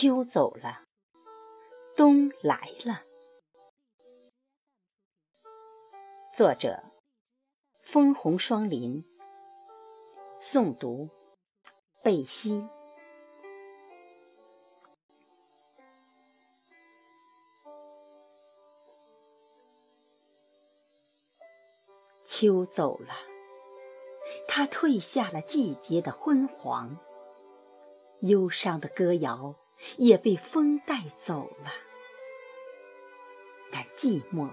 秋走了，冬来了。作者：枫红双林。诵读：贝西。秋走了，它褪下了季节的昏黄，忧伤的歌谣也被风带走了，但寂寞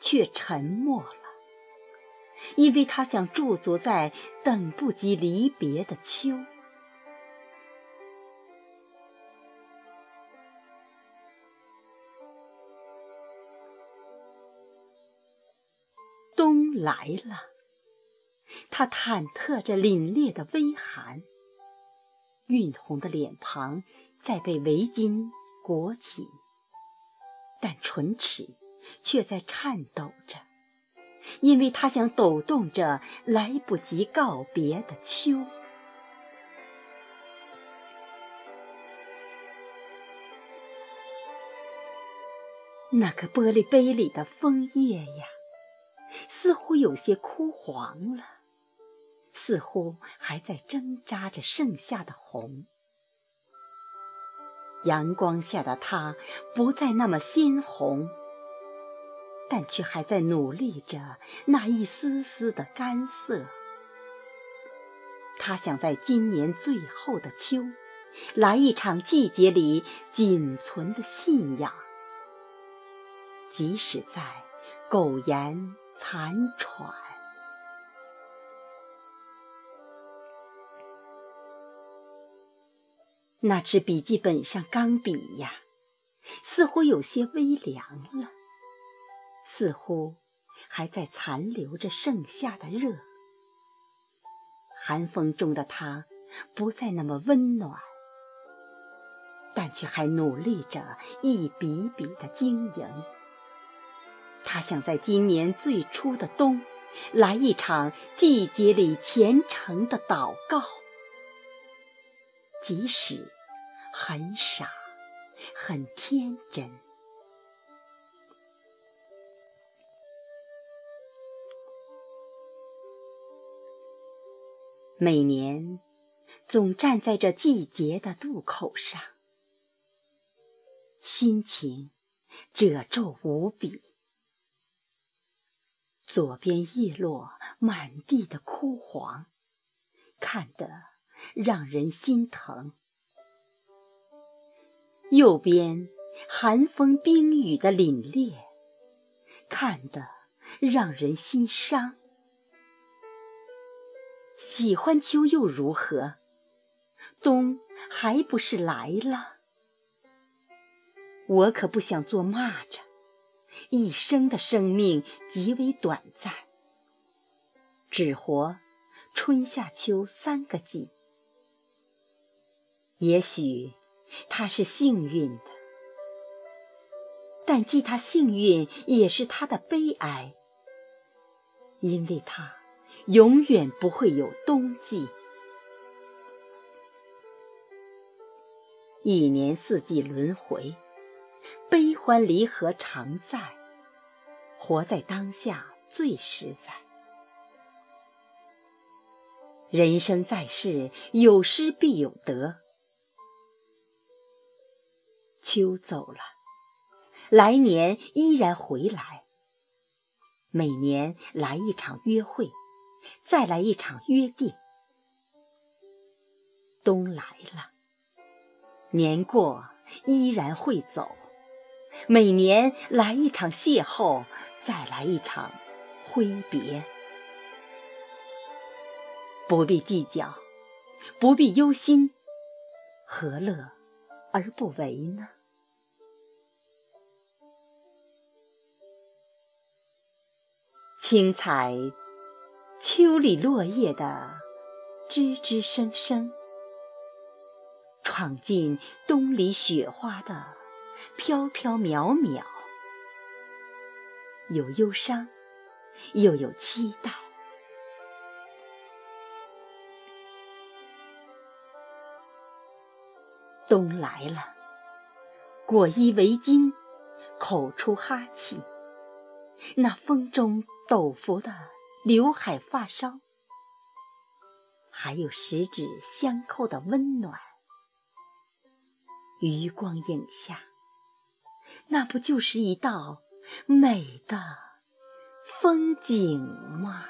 却沉默了，因为他想驻足在等不及离别的秋。冬来了，他忐忑着凛冽的微寒，晕红的脸庞在被围巾裹紧，但唇齿却在颤抖着，因为他想抖动着来不及告别的秋。那个玻璃杯里的枫叶呀！似乎有些枯黄了，似乎还在挣扎着剩下的红。阳光下的它不再那么鲜红，但却还在努力着那一丝丝的干涩。他想在今年最后的秋，来一场季节里仅存的信仰，即使在苟延。残喘。那支笔记本上钢笔呀，似乎有些微凉了，似乎还在残留着盛夏的热。寒风中的它不再那么温暖，但却还努力着一笔笔的经营。他想在今年最初的冬，来一场季节里虔诚的祷告，即使很傻，很天真。每年，总站在这季节的渡口上，心情褶皱无比。左边叶落，满地的枯黄，看得让人心疼；右边寒风冰雨的凛冽，看得让人心伤。喜欢秋又如何？冬还不是来了？我可不想做蚂蚱。一生的生命极为短暂，只活春夏秋三个季。也许他是幸运的，但既他幸运，也是他的悲哀，因为他永远不会有冬季。一年四季轮回。悲欢离合常在，活在当下最实在。人生在世，有失必有得。秋走了，来年依然回来。每年来一场约会，再来一场约定。冬来了，年过依然会走。每年来一场邂逅，再来一场挥别。不必计较，不必忧心，何乐而不为呢？轻踩秋里落叶的吱吱声声，闯进冬里雪花的。飘飘渺渺，有忧伤，又有期待。冬来了，裹衣围巾，口出哈气，那风中抖拂的刘海发梢，还有十指相扣的温暖，余光影下，那不就是一道美的风景吗？